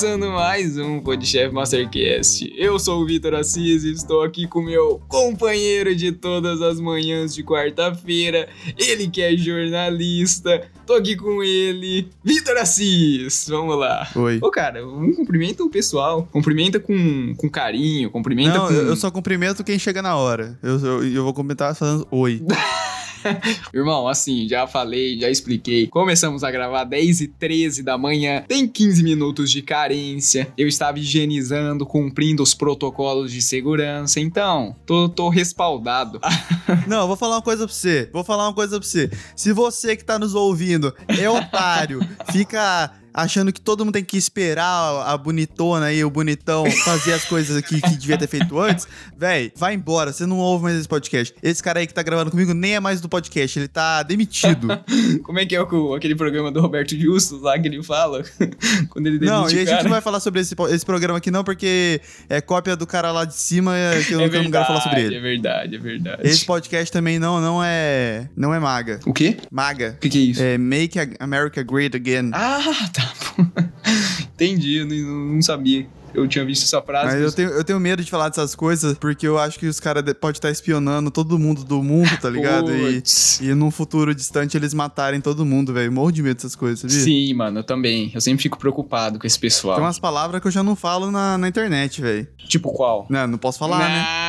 Começando mais um Podchef Mastercast. Eu sou o Vitor Assis e estou aqui com meu companheiro de todas as manhãs de quarta-feira. Ele que é jornalista. Tô aqui com ele, Vitor Assis. Vamos lá. Oi. Ô, cara, um cumprimenta o pessoal. Cumprimenta com, com carinho, cumprimenta Não, com... eu só cumprimento quem chega na hora. Eu, eu, eu vou comentar falando oi. Irmão, assim, já falei, já expliquei. Começamos a gravar 10 e 13 da manhã. Tem 15 minutos de carência. Eu estava higienizando, cumprindo os protocolos de segurança. Então, tô, tô respaldado. Não, vou falar uma coisa pra você. Vou falar uma coisa pra você. Se você que tá nos ouvindo é otário, fica achando que todo mundo tem que esperar a bonitona e o bonitão fazer as coisas aqui que devia ter feito antes, véi, vai embora, você não ouve mais esse podcast. Esse cara aí que tá gravando comigo nem é mais do podcast, ele tá demitido. Como é que é o, aquele programa do Roberto Justus lá que ele fala? Quando ele demite não, e a gente não vai falar sobre esse, esse programa aqui não, porque é cópia do cara lá de cima que eu, é que eu não quero falar sobre ele. É verdade, é verdade. Esse podcast também não, não é não é maga. O quê? Maga. O que, que é isso? É Make America Great Again. Ah, tá bom. Entendi, eu não, não sabia. Eu tinha visto essa frase. Mas eu tenho, eu tenho medo de falar dessas coisas, porque eu acho que os caras podem estar espionando todo mundo do mundo, tá ligado? E, e num futuro distante eles matarem todo mundo, velho. Morro de medo dessas coisas, sabia? Sim, mano, eu também. Eu sempre fico preocupado com esse pessoal. Tem umas palavras que eu já não falo na, na internet, velho. Tipo qual? Não, não posso falar, né? Nah,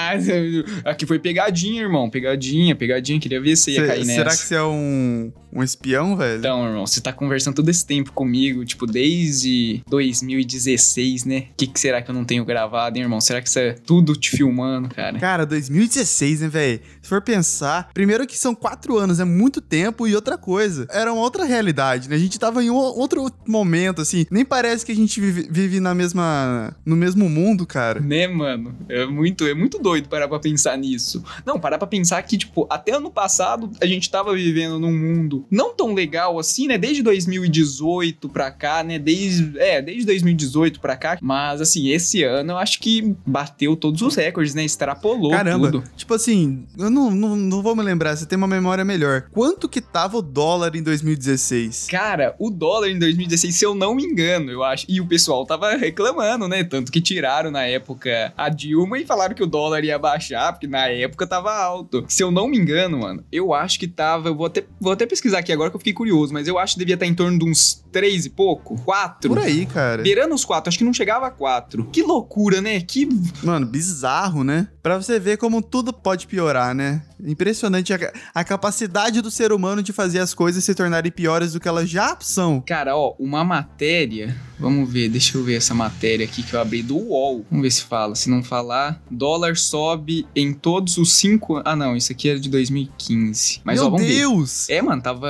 Aqui foi pegadinha, irmão. Pegadinha, pegadinha. Queria ver se ia Cê- cair nessa. será que você é um, um espião, velho? Então, irmão, você tá conversando todo esse tempo comigo, tipo, desde 2016, né? O que, que será que eu não tenho gravado, hein, irmão? Será que isso é tudo te filmando, cara? Cara, 2016, né, velho? Se for pensar, primeiro que são quatro anos, é muito tempo, e outra coisa, era uma outra realidade, né? A gente tava em um outro momento, assim. Nem parece que a gente vive, vive na mesma. no mesmo mundo, cara. Né, mano? É muito, é muito doido parar pra pensar nisso. Não, parar pra pensar que, tipo, até ano passado a gente tava vivendo num mundo não tão legal assim, né? Desde 2018 pra cá, né? Desde, é, desde 2018 pra cá. Mas, assim, esse ano eu acho que bateu todos os recordes, né? Extrapolou Caramba, tudo. tipo assim, eu não, não, não vou me lembrar, você tem uma memória melhor. Quanto que tava o dólar em 2016? Cara, o dólar em 2016, se eu não me engano, eu acho. E o pessoal tava reclamando, né? Tanto que tiraram na época a Dilma e falaram que o dólar ia baixar, porque na época tava alto. Se eu não me engano, mano, eu acho que tava. Eu vou até, vou até pesquisar aqui agora que eu fiquei curioso, mas eu acho que devia estar em torno de uns 3 e pouco, 4. Por aí, cara. Beirando os 4, acho que não chegava a 4. Que loucura, né? Que. Mano, bizarro, né? Pra você ver como tudo pode piorar, né? Impressionante a, a capacidade do ser humano de fazer as coisas se tornarem piores do que elas já são. Cara, ó, uma matéria. Vamos ver, deixa eu ver essa matéria aqui que eu abri do UOL. Vamos ver se fala. Se não falar, dólar sobe em todos os cinco. Ah, não, isso aqui era de 2015. Mas Meu ó, vamos ver. Deus! É, mano, tava,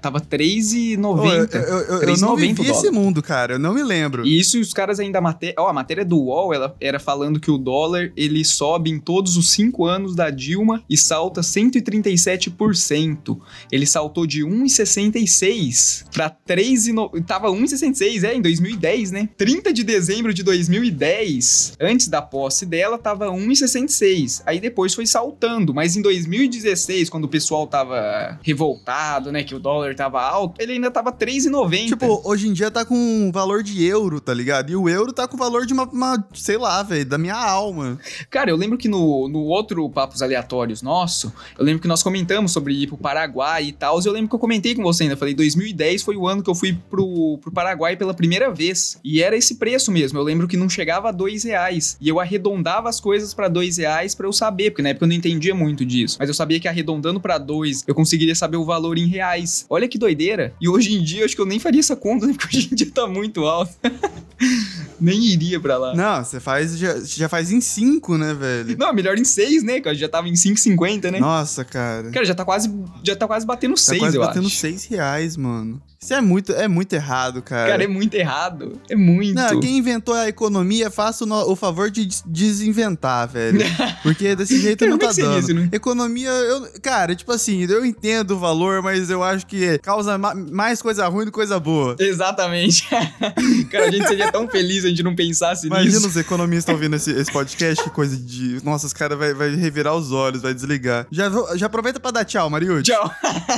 tava Ô, eu, 3,90. eu- eu- eu 3,90 não o vivi dólar. esse mundo, cara. Eu não me lembro. E isso, os caras ainda. Ó, a matéria do UOL ela era falando que o dólar ele sobe em todos os cinco anos da Dilma e salta 137%. Ele saltou de 1,66 pra 3,90. Tava 1,66, é, em 2010, né? 30 de dezembro de 2010, antes da posse dela, tava 1,66. Aí depois foi saltando, mas em 2016, quando o pessoal tava revoltado, né, que o dólar tava alto, ele ainda tava 3,90. Tipo, hoje em dia tá com valor de euro, tá ligado? E o euro tá com valor de uma, uma sei lá, velho, da minha alma. Cara, eu lembro que no, no outro Papos Aleatórios nosso, eu lembro que nós comentamos sobre ir pro Paraguai e tal, e eu lembro que eu comentei com você ainda, falei, 2010 foi o ano que eu fui pro, pro Paraguai pela primeira vez, e era esse preço mesmo, eu lembro que não chegava a dois reais, e eu arredondava as coisas pra dois reais pra eu saber, porque na época eu não entendia muito disso, mas eu sabia que arredondando pra dois, eu conseguiria saber o valor em reais. Olha que doideira, e hoje em dia acho que eu nem faria essa conta, né, porque hoje em dia tá muito alto. nem iria pra lá. Não, você faz, já, já faz em cinco, né, velho? Não, melhor em 6, né? Que eu já tava em 5,50, né? Nossa, cara. Cara, já tá quase, já tá quase batendo Tá 6, quase eu batendo acho. seis reais, mano. Isso é muito, é muito errado, cara. Cara, é muito errado. É muito. Não, quem inventou a economia, faça o, no- o favor de des- desinventar, velho. Porque desse jeito Cara, não é tá dando. isso, né? Economia, eu, cara, tipo assim, eu entendo o valor, mas eu acho que causa ma- mais coisa ruim do que coisa boa. Exatamente. Cara, a gente seria tão feliz a gente não pensasse Imagina nisso. os economistas ouvindo esse, esse podcast, que coisa de. Nossa, os caras vai, vai revirar os olhos, vai desligar. Já, já aproveita pra dar tchau, Mariucci. Tchau.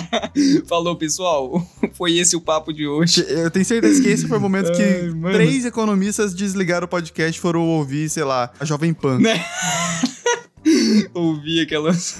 Falou, pessoal. Foi esse o papo de hoje. Eu tenho certeza que esse foi o momento que Ai, três economistas desligaram o podcast e foram ouvir, sei lá, a Jovem Pan. Né? Ouvir aquelas.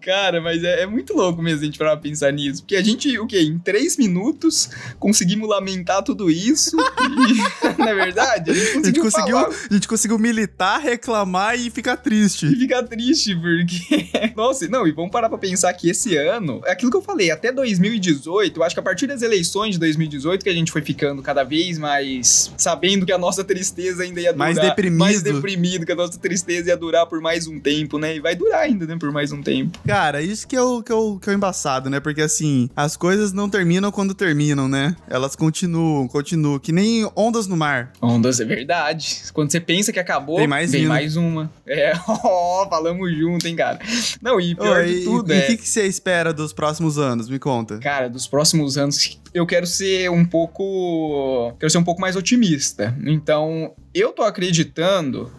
Cara, mas é, é muito louco mesmo a gente parar pra pensar nisso. Porque a gente, o quê? Em três minutos conseguimos lamentar tudo isso. E, não é verdade? A gente A gente, conseguiu, conseguiu, a gente conseguiu militar, reclamar e ficar E triste. ficar triste, porque. Nossa, não, e vamos parar pra pensar que esse ano, é aquilo que eu falei, até 2018, eu acho que a partir das eleições de 2018 que a gente foi ficando cada vez mais sabendo que a nossa tristeza ainda ia durar. Mais deprimido. Mais deprimido, que a nossa tristeza ia durar por mais um tempo, né? E vai durar ainda, né? Por mais um tempo. Cara, isso que é, o, que, é o, que é o embaçado, né? Porque assim, as coisas não terminam quando terminam, né? Elas continuam, continuam. Que nem ondas no mar. Ondas, é verdade. Quando você pensa que acabou, Tem mais vem vindo. mais uma. É, ó, falamos junto, hein, cara. Não, e pior Ô, de e- tudo e é. o que, que você espera dos próximos anos? Me conta. Cara, dos próximos anos, eu quero ser um pouco. Quero ser um pouco mais otimista. Então, eu tô acreditando,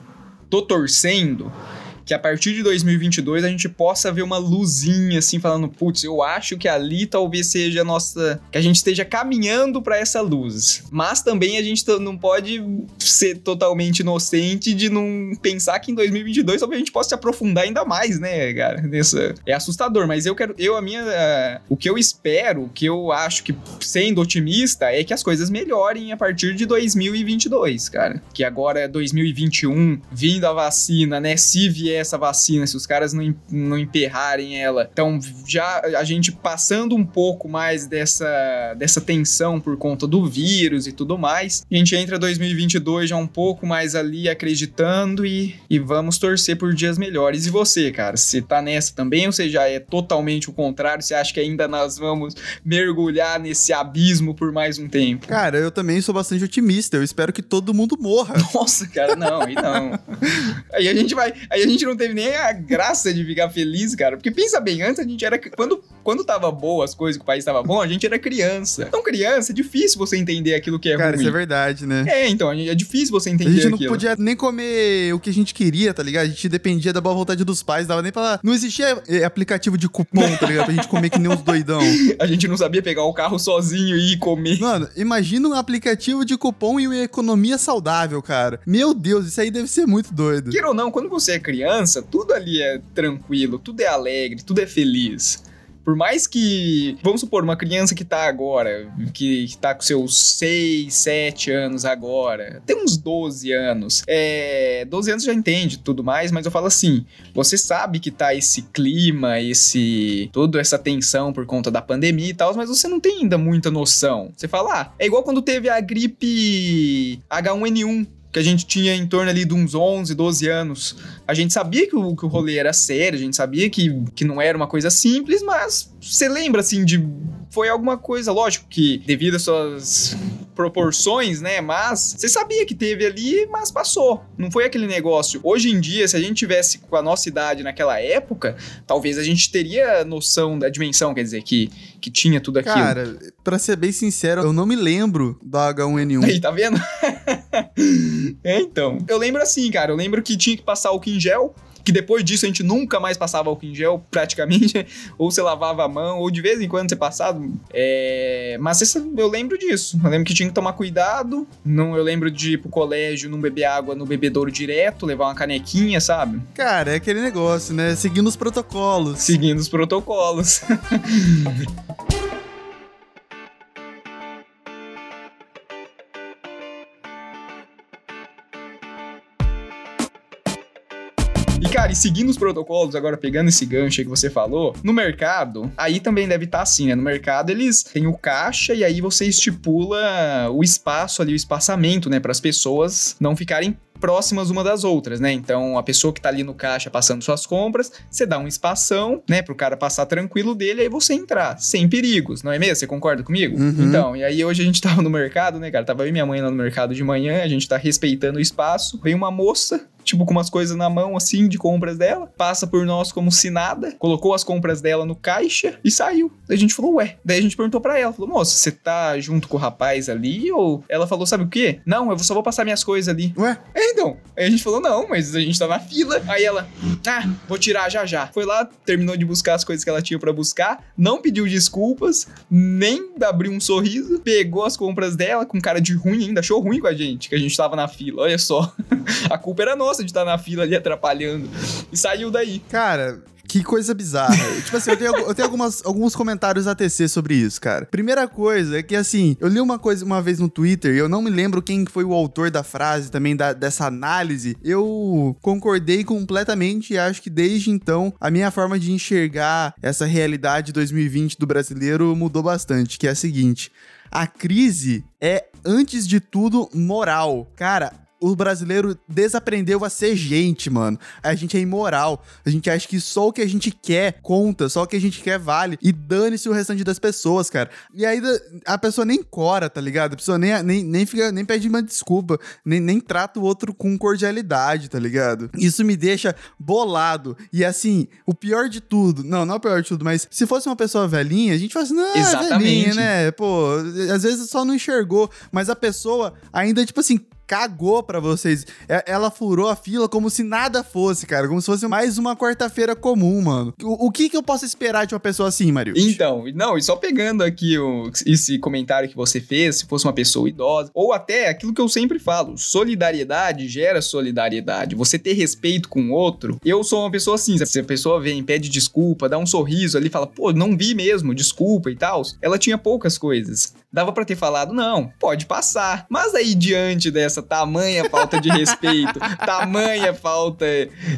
tô torcendo. Que a partir de 2022 a gente possa ver uma luzinha assim, falando, putz, eu acho que ali talvez seja a nossa. que a gente esteja caminhando pra essa luz. Mas também a gente não pode ser totalmente inocente de não pensar que em 2022 talvez a gente possa se aprofundar ainda mais, né, cara? Nessa... É assustador, mas eu quero. Eu, a minha. eh, o que eu espero, o que eu acho que, sendo otimista, é que as coisas melhorem a partir de 2022, cara. Que agora é 2021, vindo a vacina, né? Se vier essa vacina, se os caras não, não emperrarem ela. Então, já a gente passando um pouco mais dessa, dessa tensão por conta do vírus e tudo mais, a gente entra 2022 já um pouco mais ali acreditando e, e vamos torcer por dias melhores. E você, cara, você tá nessa também ou você já é totalmente o contrário? Você acha que ainda nós vamos mergulhar nesse abismo por mais um tempo? Cara, eu também sou bastante otimista. Eu espero que todo mundo morra. Nossa, cara, não, aí não. Aí a gente vai. Aí a gente não teve nem a graça de ficar feliz, cara. Porque pensa bem, antes a gente era. Quando, quando tava boa as coisas, que o país tava bom, a gente era criança. Então, criança, é difícil você entender aquilo que é Cara, ruim. isso é verdade, né? É, então, é difícil você A entender gente não aquilo. podia nem comer o que a gente queria, tá ligado? A gente dependia da boa vontade dos pais, dava nem pra. Não existia eh, aplicativo de cupom, tá ligado? Pra gente comer que nem uns doidão. A gente não sabia pegar o carro sozinho e ir comer. Mano, imagina um aplicativo de cupom e uma economia saudável, cara. Meu Deus, isso aí deve ser muito doido. Queira ou não, quando você é criança, tudo ali é tranquilo, tudo é alegre, tudo é feliz. Por mais que, vamos supor, uma criança que tá agora, que, que tá com seus 6, 7 anos agora, tem uns 12 anos. É, 12 anos já entende tudo mais, mas eu falo assim, você sabe que tá esse clima, esse toda essa tensão por conta da pandemia e tal, mas você não tem ainda muita noção. Você fala, ah, é igual quando teve a gripe H1N1, que a gente tinha em torno ali de uns 11, 12 anos. A gente sabia que o, que o rolê era sério, a gente sabia que, que não era uma coisa simples, mas você lembra assim de. Foi alguma coisa, lógico que devido às suas proporções, né? Mas você sabia que teve ali, mas passou. Não foi aquele negócio. Hoje em dia, se a gente tivesse com a nossa idade naquela época, talvez a gente teria noção da dimensão, quer dizer, que, que tinha tudo aquilo. Cara, pra ser bem sincero, eu não me lembro da H1N1. Aí, tá vendo? é, então. Eu lembro assim, cara. Eu lembro que tinha que passar álcool em gel. Que depois disso a gente nunca mais passava álcool em gel, praticamente. ou você lavava a mão, ou de vez em quando você passava. É... Mas eu lembro disso. Eu lembro que tinha que tomar cuidado. Não, eu lembro de ir pro colégio, não beber água no bebedouro direto, levar uma canequinha, sabe? Cara, é aquele negócio, né? Seguindo os protocolos. Seguindo os protocolos. E, cara, e seguindo os protocolos, agora pegando esse gancho aí que você falou, no mercado, aí também deve estar assim, né? No mercado eles têm o caixa e aí você estipula o espaço ali, o espaçamento, né? Para as pessoas não ficarem próximas uma das outras, né? Então, a pessoa que tá ali no caixa passando suas compras, você dá um espação, né, pro cara passar tranquilo dele, aí você entrar, sem perigos, não é mesmo? Você concorda comigo? Uhum. Então, e aí hoje a gente tava no mercado, né, cara? Tava eu e minha mãe lá no mercado de manhã, a gente tá respeitando o espaço. Veio uma moça tipo, com umas coisas na mão, assim, de compras dela, passa por nós como se nada, colocou as compras dela no caixa e saiu. Daí a gente falou, ué. Daí a gente perguntou pra ela, falou, moça, você tá junto com o rapaz ali? Ou ela falou, sabe o quê? Não, eu só vou passar minhas coisas ali. Ué? É, então. Aí a gente falou, não, mas a gente tá na fila. Aí ela, ah, vou tirar já já. Foi lá, terminou de buscar as coisas que ela tinha pra buscar, não pediu desculpas, nem abriu um sorriso, pegou as compras dela com cara de ruim ainda, achou ruim com a gente, que a gente tava na fila. Olha só. a culpa era nossa de estar na fila ali atrapalhando. E saiu daí. Cara, que coisa bizarra. tipo assim, eu tenho, eu tenho algumas, alguns comentários a tecer sobre isso, cara. Primeira coisa é que, assim, eu li uma coisa uma vez no Twitter e eu não me lembro quem foi o autor da frase também, da, dessa análise. Eu concordei completamente e acho que desde então a minha forma de enxergar essa realidade 2020 do brasileiro mudou bastante, que é a seguinte. A crise é, antes de tudo, moral. Cara, o brasileiro desaprendeu a ser gente, mano. A gente é imoral. A gente acha que só o que a gente quer conta, só o que a gente quer vale. E dane-se o restante das pessoas, cara. E aí a pessoa nem cora, tá ligado? A pessoa nem, nem, nem, fica, nem pede uma desculpa, nem, nem trata o outro com cordialidade, tá ligado? Isso me deixa bolado. E assim, o pior de tudo, não, não é o pior de tudo, mas se fosse uma pessoa velhinha, a gente fala assim, não, é Exatamente. velhinha, né? Pô, às vezes só não enxergou, mas a pessoa ainda, tipo assim, cagou pra vocês. É- Ela furou a fila como se nada fosse, cara. Como se fosse mais uma quarta-feira comum, mano. O, o que que eu posso esperar de uma pessoa assim, Mario? Então, não, e só pegando aqui o- esse comentário que você fez, se fosse uma pessoa idosa, ou até aquilo que eu sempre falo, solidariedade gera solidariedade. Você ter respeito com o outro. Eu sou uma pessoa assim, se a pessoa vem, pede desculpa, dá um sorriso ali, fala, pô, não vi mesmo, desculpa e tal. Ela tinha poucas coisas. Dava pra ter falado, não, pode passar. Mas aí, diante dessa tamanha falta de respeito, tamanha falta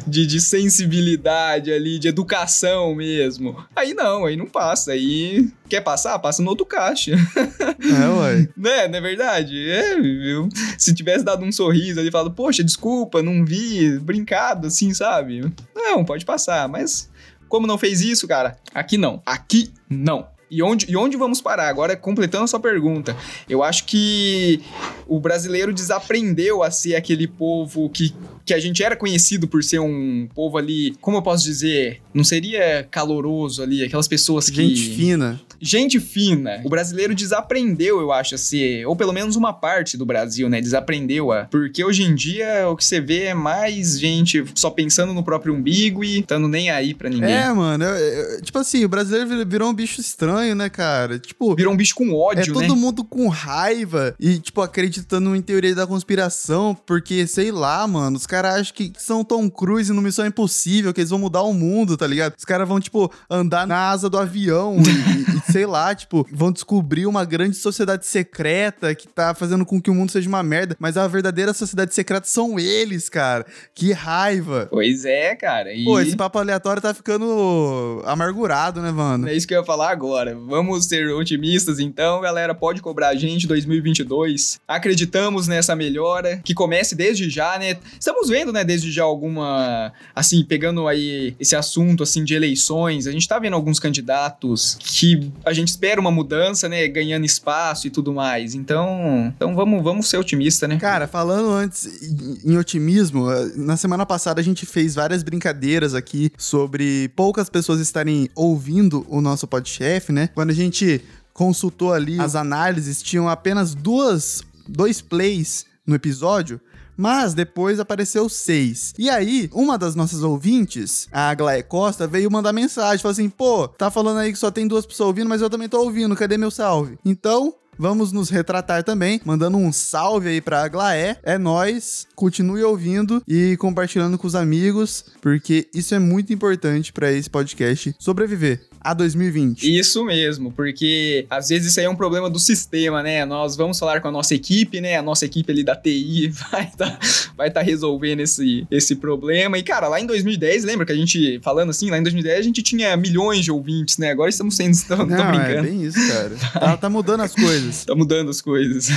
de, de sensibilidade ali, de educação mesmo, aí não, aí não passa. Aí quer passar? Passa no outro caixa. É, ué. né? Não é verdade? É, eu, se tivesse dado um sorriso ali, falado, poxa, desculpa, não vi, brincado assim, sabe? Não, pode passar, mas como não fez isso, cara? Aqui não. Aqui não. E onde, e onde vamos parar? Agora, completando a sua pergunta, eu acho que o brasileiro desaprendeu a ser aquele povo que, que a gente era conhecido por ser um povo ali, como eu posso dizer, não seria caloroso ali, aquelas pessoas que. Gente fina. Gente fina. O brasileiro desaprendeu, eu acho, a ser. Ou pelo menos uma parte do Brasil, né? Desaprendeu a. Porque hoje em dia o que você vê é mais gente só pensando no próprio umbigo e estando nem aí pra ninguém. É, mano. eu- eu- tipo assim, o brasileiro vir- virou um bicho estranho, né, cara? Tipo. Virou um bicho com É ódio, todo né? mundo com raiva e, tipo, acreditando em teoria da conspiração, porque, sei lá, mano, os caras acham que são Tom Cruise no Missão Impossível, que eles vão mudar o mundo, tá ligado? Os caras vão, tipo, andar na asa do avião e, e, sei lá, tipo, vão descobrir uma grande sociedade secreta que tá fazendo com que o mundo seja uma merda, mas a verdadeira sociedade secreta são eles, cara. Que raiva. Pois é, cara. E... Pô, esse papo aleatório tá ficando amargurado, né, mano? É isso que eu ia falar agora. Vamos ser otimistas então, galera. Pode cobrar a gente 2022. Acreditamos nessa melhora, que comece desde já, né? Estamos vendo, né, desde já alguma. Assim, pegando aí esse assunto, assim, de eleições. A gente tá vendo alguns candidatos que a gente espera uma mudança, né? Ganhando espaço e tudo mais. Então, então vamos, vamos ser otimistas, né? Cara, falando antes em- em otimismo, eh, na semana passada a gente fez várias brincadeiras aqui sobre poucas pessoas estarem ouvindo o nosso podcast, né? Quando a gente consultou ali as análises, tinham apenas duas, dois plays no episódio. Mas depois apareceu seis. E aí, uma das nossas ouvintes, a Aglaé Costa, veio mandar mensagem. Falou assim: pô, tá falando aí que só tem duas pessoas ouvindo, mas eu também tô ouvindo. Cadê meu salve? Então, Vamos nos retratar também, mandando um salve aí pra Aglaé. É nós. Continue ouvindo e compartilhando com os amigos, porque isso é muito importante pra esse podcast sobreviver a 2020. Isso mesmo, porque às vezes isso aí é um problema do sistema, né? Nós vamos falar com a nossa equipe, né? A nossa equipe ali da TI vai estar vai tá resolvendo esse, esse problema. E, cara, lá em 2010, lembra que a gente, falando assim, lá em 2010 a gente tinha milhões de ouvintes, né? Agora estamos sendo, estamos Não, é brincando. bem isso, cara. Tá, tá mudando as coisas. Tá mudando as coisas.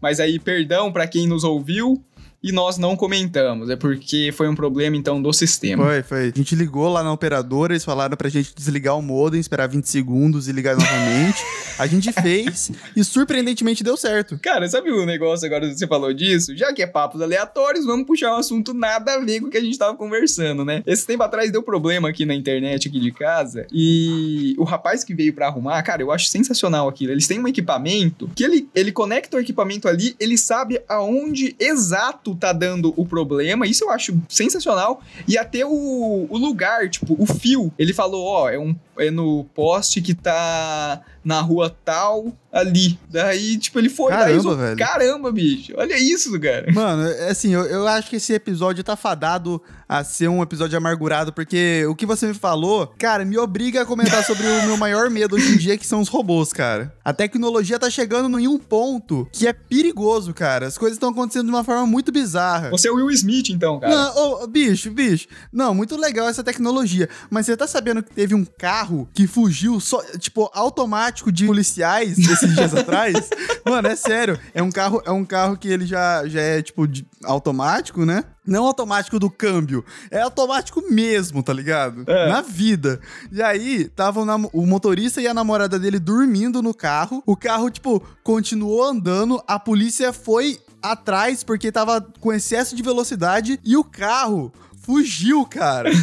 Mas aí, perdão pra quem nos ouviu. E nós não comentamos. É porque foi um problema, então, do sistema. Foi, foi. A gente ligou lá na operadora, eles falaram pra gente desligar o modem, esperar 20 segundos e ligar novamente. a gente fez e surpreendentemente deu certo. Cara, sabe o negócio agora que você falou disso? Já que é papos aleatórios, vamos puxar um assunto nada a ver com o que a gente tava conversando, né? Esse tempo atrás deu problema aqui na internet, aqui de casa, e o rapaz que veio para arrumar, cara, eu acho sensacional aquilo. Eles têm um equipamento que ele, ele conecta o equipamento ali, ele sabe aonde exato tá dando o problema, isso eu acho sensacional, e até o, o lugar, tipo, o fio, ele falou, ó, é um é no poste que tá na rua tal, ali. Daí, tipo, ele foi. Caramba, daí, velho. Caramba, bicho. Olha isso, cara. Mano, é assim, eu, eu acho que esse episódio tá fadado a ser um episódio amargurado, porque o que você me falou, cara, me obriga a comentar sobre o meu maior medo hoje em dia, que são os robôs, cara. A tecnologia tá chegando em um ponto que é perigoso, cara. As coisas estão acontecendo de uma forma muito bizarra. Você é o Will Smith, então, cara. Não, ô, bicho, bicho. Não, muito legal essa tecnologia. Mas você tá sabendo que teve um carro que fugiu, só, tipo, automático de policiais esses dias atrás? Mano, é sério. É um carro, é um carro que ele já, já é, tipo, de- automático, né? Não automático do câmbio, é automático mesmo, tá ligado? É. Na vida. E aí, tava o motorista e a namorada dele dormindo no carro. O carro, tipo, continuou andando. A polícia foi atrás porque tava com excesso de velocidade e o carro fugiu, cara.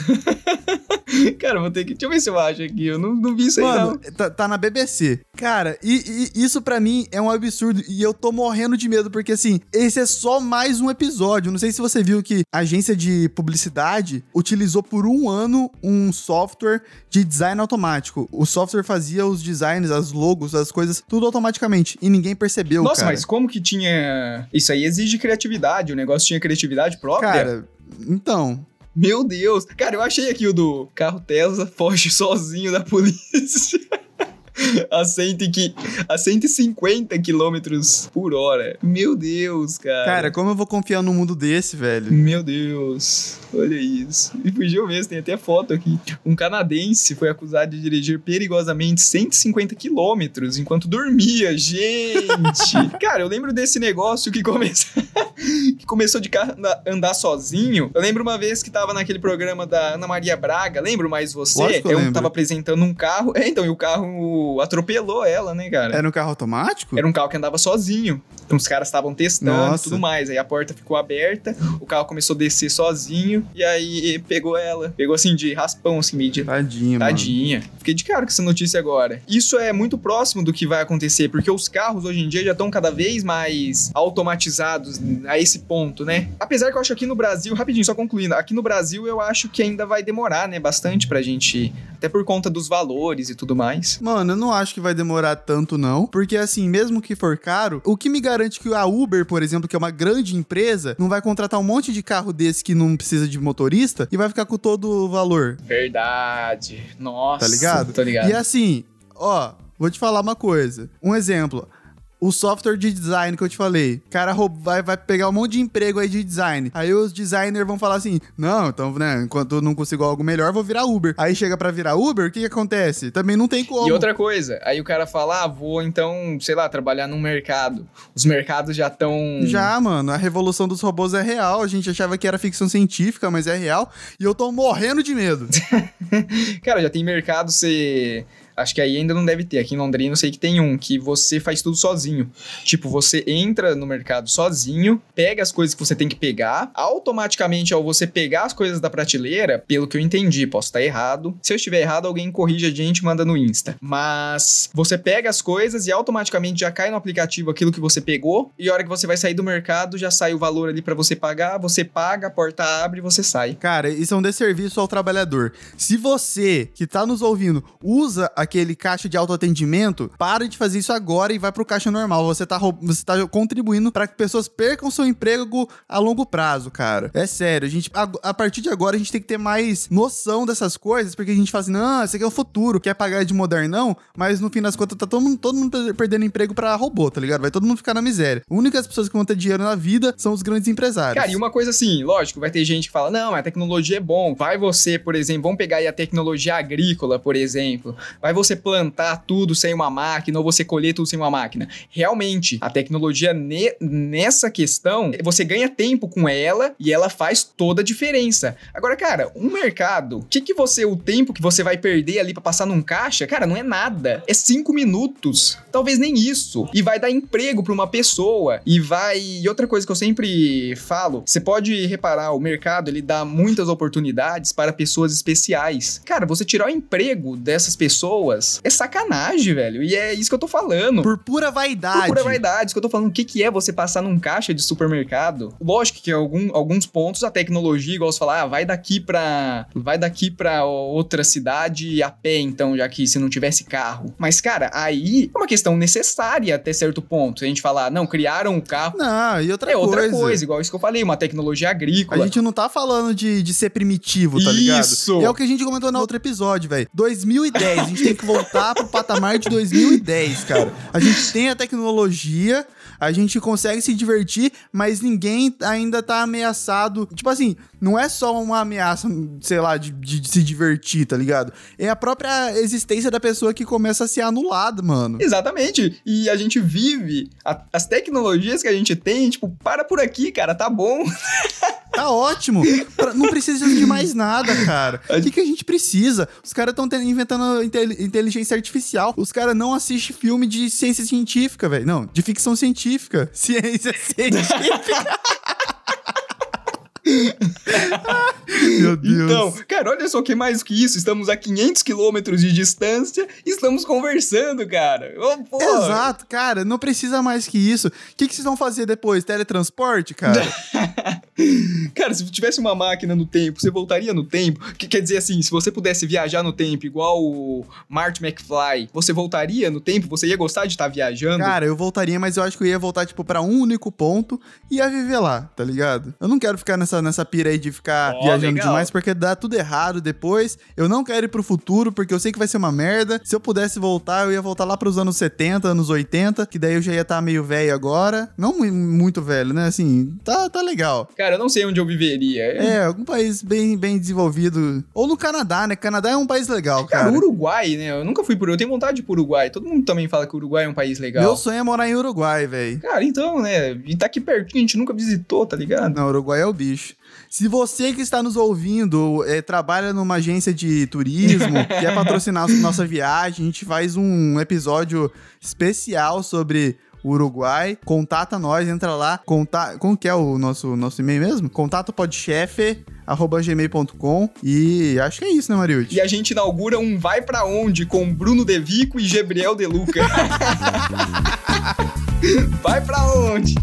Cara, vou ter que. Deixa eu ver se eu acho aqui. Eu não, não vi isso aí, Mano, não. tá, tá na BBC. Cara, e, e isso pra mim é um absurdo. E eu tô morrendo de medo, porque assim, esse é só mais um episódio. Não sei se você viu que a agência de publicidade utilizou por um ano um software de design automático. O software fazia os designs, as logos, as coisas, tudo automaticamente. E ninguém percebeu, Nossa, cara. mas como que tinha. Isso aí exige criatividade. O negócio tinha criatividade própria. Cara, então. Meu Deus. Cara, eu achei aqui o do carro Tesla foge sozinho da polícia. A, cento que, a 150 quilômetros por hora. Meu Deus, cara. Cara, como eu vou confiar num mundo desse, velho? Meu Deus, olha isso. E fugiu mesmo, tem até foto aqui. Um canadense foi acusado de dirigir perigosamente 150 quilômetros enquanto dormia. Gente! Cara, eu lembro desse negócio que, come... que começou de carro anda- andar sozinho. Eu lembro uma vez que tava naquele programa da Ana Maria Braga, lembro mais você? Lógico eu eu tava apresentando um carro. É, então, e o carro atropelou ela, né, cara? Era um carro automático? Era um carro que andava sozinho. Então os caras estavam testando e tudo mais. Aí a porta ficou aberta, o carro começou a descer sozinho e aí pegou ela. Pegou assim de raspão, assim, meio de. Tadinho, mano. Tadinha. Fiquei de cara com essa notícia agora. Isso é muito próximo do que vai acontecer, porque os carros hoje em dia já estão cada vez mais automatizados a esse ponto, né? Apesar que eu acho aqui no Brasil, rapidinho, só concluindo, aqui no Brasil eu acho que ainda vai demorar, né? Bastante pra gente. Até por conta dos valores e tudo mais. Mano, eu não acho que vai demorar tanto, não. Porque, assim, mesmo que for caro, o que me garante que a Uber, por exemplo, que é uma grande empresa, não vai contratar um monte de carro desse que não precisa de motorista e vai ficar com todo o valor, Verdade. Nossa. tá ligado? Tô ligado. E assim, ó, vou te falar uma coisa. Um exemplo. O software de design que eu te falei, o cara vai, vai pegar um monte de emprego aí de design. Aí os designers vão falar assim: não, então, né, enquanto eu não consigo algo melhor, vou virar Uber. Aí chega pra virar Uber, o que, que acontece? Também não tem como. E outra coisa, aí o cara fala, ah, vou então, sei lá, trabalhar num mercado. Os mercados já estão. Já, mano, a revolução dos robôs é real. A gente achava que era ficção científica, mas é real. E eu tô morrendo de medo. Cara, já tem mercado, você. Acho que aí ainda não deve ter. Aqui em Londrina eu sei que tem um, que você faz tudo sozinho. Tipo, você entra no mercado sozinho, pega as coisas que você tem que pegar, automaticamente ao você pegar as coisas da prateleira, pelo que eu entendi, posso estar errado. Se eu estiver errado, alguém corrige a gente e manda no Insta. Mas você pega as coisas e automaticamente já cai no aplicativo aquilo que você pegou, e a hora que você vai sair do mercado, já sai o valor ali pra você pagar, você paga, a porta abre e você sai. Cara, isso é um desserviço ao trabalhador. Se você que tá nos ouvindo usa aquele caixa de autoatendimento, para de fazer isso agora e vai pro caixa normal. Você tá, você tá contribuindo para que pessoas percam seu emprego a longo prazo, cara. É sério, a gente a, a partir de agora a gente tem que ter mais noção dessas coisas, porque a gente fala assim: "Não, esse aqui é o futuro, quer pagar de modernão", mas no fim das contas tá todo mundo, todo mundo per- perdendo emprego pra robô, tá ligado? Vai todo mundo ficar na miséria. As únicas pessoas que vão ter dinheiro na vida são os grandes empresários. Cara, e uma coisa assim, lógico, vai ter gente que fala, não, a tecnologia é bom. Vai você, por exemplo, vamos pegar aí a tecnologia agrícola, por exemplo. Vai você plantar tudo sem uma máquina ou você colher tudo sem uma máquina. Realmente, a tecnologia ne nessa questão, você ganha tempo com ela e ela faz toda a diferença. Agora, cara, um mercado, o que, que você, o tempo que você vai perder ali para passar num caixa, cara, não é nada. É cinco minutos. Talvez nem isso. E vai dar emprego para uma pessoa. E vai. E outra coisa que eu sempre falo, você pode reparar, o mercado ele dá muitas oportunidades para pessoas especiais. Cara, você tirar o emprego dessas pessoas é sacanagem, velho. E é isso que eu tô falando. Por pura vaidade. Por pura vaidade. Isso que eu tô falando. O que, que é você passar num caixa de supermercado? Lógico que algum, alguns pontos a tecnologia, igual você falar, ah, vai daqui pra. Vai daqui pra outra cidade a pé, então, já que se não tivesse carro. Mas, cara, aí é uma questão necessária até certo ponto. A gente falar, não, criaram um carro. Não, e outra é coisa. É outra coisa, igual isso que eu falei, uma tecnologia agrícola. A gente não tá falando de, de ser primitivo, tá ligado? Isso! É o que a gente comentou no outro episódio, velho. 2010, a gente tem que voltar pro patamar de 2010, cara. A gente tem a tecnologia, a gente consegue se divertir, mas ninguém ainda tá ameaçado. Tipo assim, não é só uma ameaça, sei lá, de, de, se divertir, tá ligado? É a própria existência da pessoa que começa a ser anulada, mano. Exatamente. E a gente vive, a, as tecnologias que a gente tem, tipo, para por aqui, cara, tá bom. Tá ótimo. Não precisa de mais nada, cara. O que, que a gente precisa? Os caras estão inventando inteligência artificial. Os caras não assistem filme de ciência científica, velho. Não, de ficção científica. Ciência científica. Meu Deus. Então, cara, olha só que mais que isso. Estamos a 500 quilômetros de distância e estamos conversando, cara. Oh, Exato, cara. Não precisa mais que isso. O que, que vocês vão fazer depois? Teletransporte, cara? cara, se tivesse uma máquina no tempo, você voltaria no tempo? Que quer dizer assim, se você pudesse viajar no tempo igual o Marty McFly, você voltaria no tempo? Você ia gostar de estar viajando? Cara, eu voltaria, mas eu acho que eu ia voltar, tipo, pra um único ponto e ia viver lá, tá ligado? Eu não quero ficar nessa, nessa pira aí de ficar oh, viajando legal. demais, porque dá tudo errado depois. Eu não quero ir pro futuro, porque eu sei que vai ser uma merda. Se eu pudesse voltar, eu ia voltar lá pros anos 70, anos 80, que daí eu já ia estar tá meio velho agora. Não muito velho, né? Assim, tá, tá legal. Cara, eu não sei onde eu viveria. É, algum país bem, bem desenvolvido. Ou no Canadá, né? Canadá é um país legal, cara. Cara, Uruguai, né? Eu nunca fui por... Eu tenho vontade de ir pro Uruguai. Todo mundo também fala que o Uruguai é um país legal. Meu sonho é morar em Uruguai, velho. Cara, então, né? E tá aqui pertinho, a gente nunca visitou, tá ligado? Não, Uruguai é o bicho. Se você que está nos ouvindo é, trabalha numa agência de turismo, quer patrocinar nossa viagem, a gente faz um episódio especial sobre Uruguai. Contata nós, entra lá. Conta... Como que é o nosso, nosso e-mail mesmo? Contato podchef arroba gmail.com e acho que é isso, né, Mariucci? E a gente inaugura um Vai Pra Onde com Bruno Devico e Gabriel De Luca. Vai pra onde?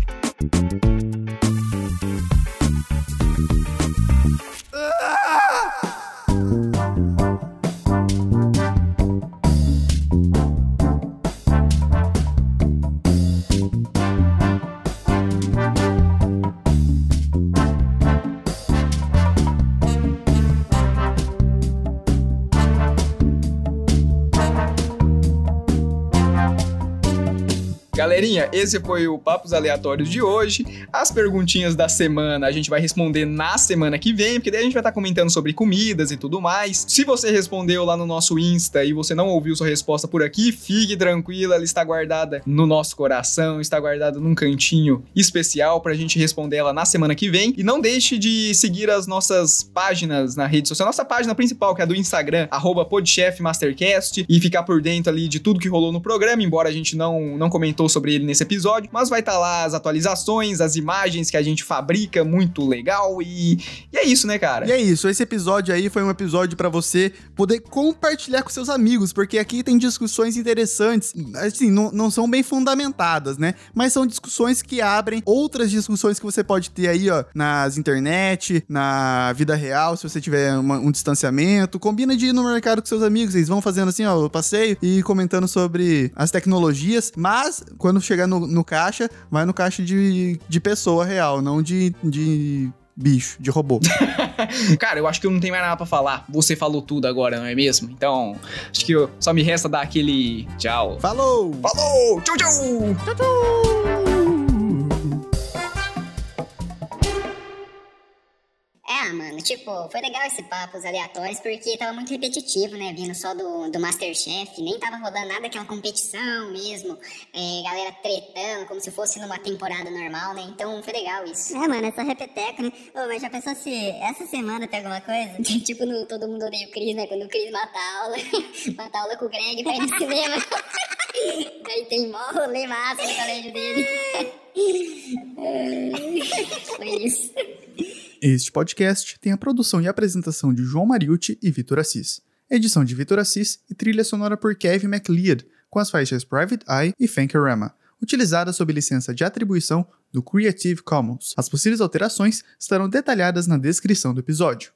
Galerinha, esse foi o Papos Aleatórios de hoje. As perguntinhas da semana a gente vai responder na semana que vem, porque daí a gente vai estar comentando sobre comidas e tudo mais. Se você respondeu lá no nosso Insta e você não ouviu sua resposta por aqui, fique tranquila, ela está guardada no nosso coração, está guardada num cantinho especial pra gente responder ela na semana que vem. E não deixe de seguir as nossas páginas na rede social, nossa página principal, que é do Instagram, podchefmastercast, e ficar por dentro ali de tudo que rolou no programa, embora a gente não, não comentou sobre ele nesse episódio, mas vai estar tá lá as atualizações, as imagens que a gente fabrica, muito legal e, e é isso, né, cara? E é isso, esse episódio aí foi um episódio para você poder compartilhar com seus amigos, porque aqui tem discussões interessantes, assim, não, não são bem fundamentadas, né? Mas são discussões que abrem outras discussões que você pode ter aí, ó, nas internet, na vida real, se você tiver uma, um distanciamento, combina de ir no mercado com seus amigos, eles vão fazendo assim, ó, o passeio e comentando sobre as tecnologias, mas quando chegar no, no caixa, vai no caixa de, de pessoa real, não de, de bicho, de robô. Cara, eu acho que eu não tenho mais nada pra falar. Você falou tudo agora, não é mesmo? Então, acho que só me resta dar aquele tchau. Falou! Falou! Tchau, tchau! Tchau, tchau! Ah, mano, tipo, foi legal esse papo, os aleatórios, porque tava muito repetitivo, né? Vindo só do, do Masterchef, nem tava rodando nada daquela competição mesmo. É, galera tretando, como se fosse numa temporada normal, né? Então foi legal isso. É, mano, é só repeteco, né? Ô, mas já pensou se essa semana tem alguma coisa? tipo no Todo Mundo Odeia o Cris, né? Quando o Cris mata a aula, mata a aula com o Greg pra ir no cinema. Aí tem mó rolê massa no colégio dele. Foi isso. Este podcast tem a produção e apresentação de João Mariucci e Vitor Assis. Edição de Vitor Assis e trilha sonora por Kevin MacLeod, com as faixas Private Eye e Fankerama, utilizadas sob licença de atribuição do Creative Commons. As possíveis alterações estarão detalhadas na descrição do episódio.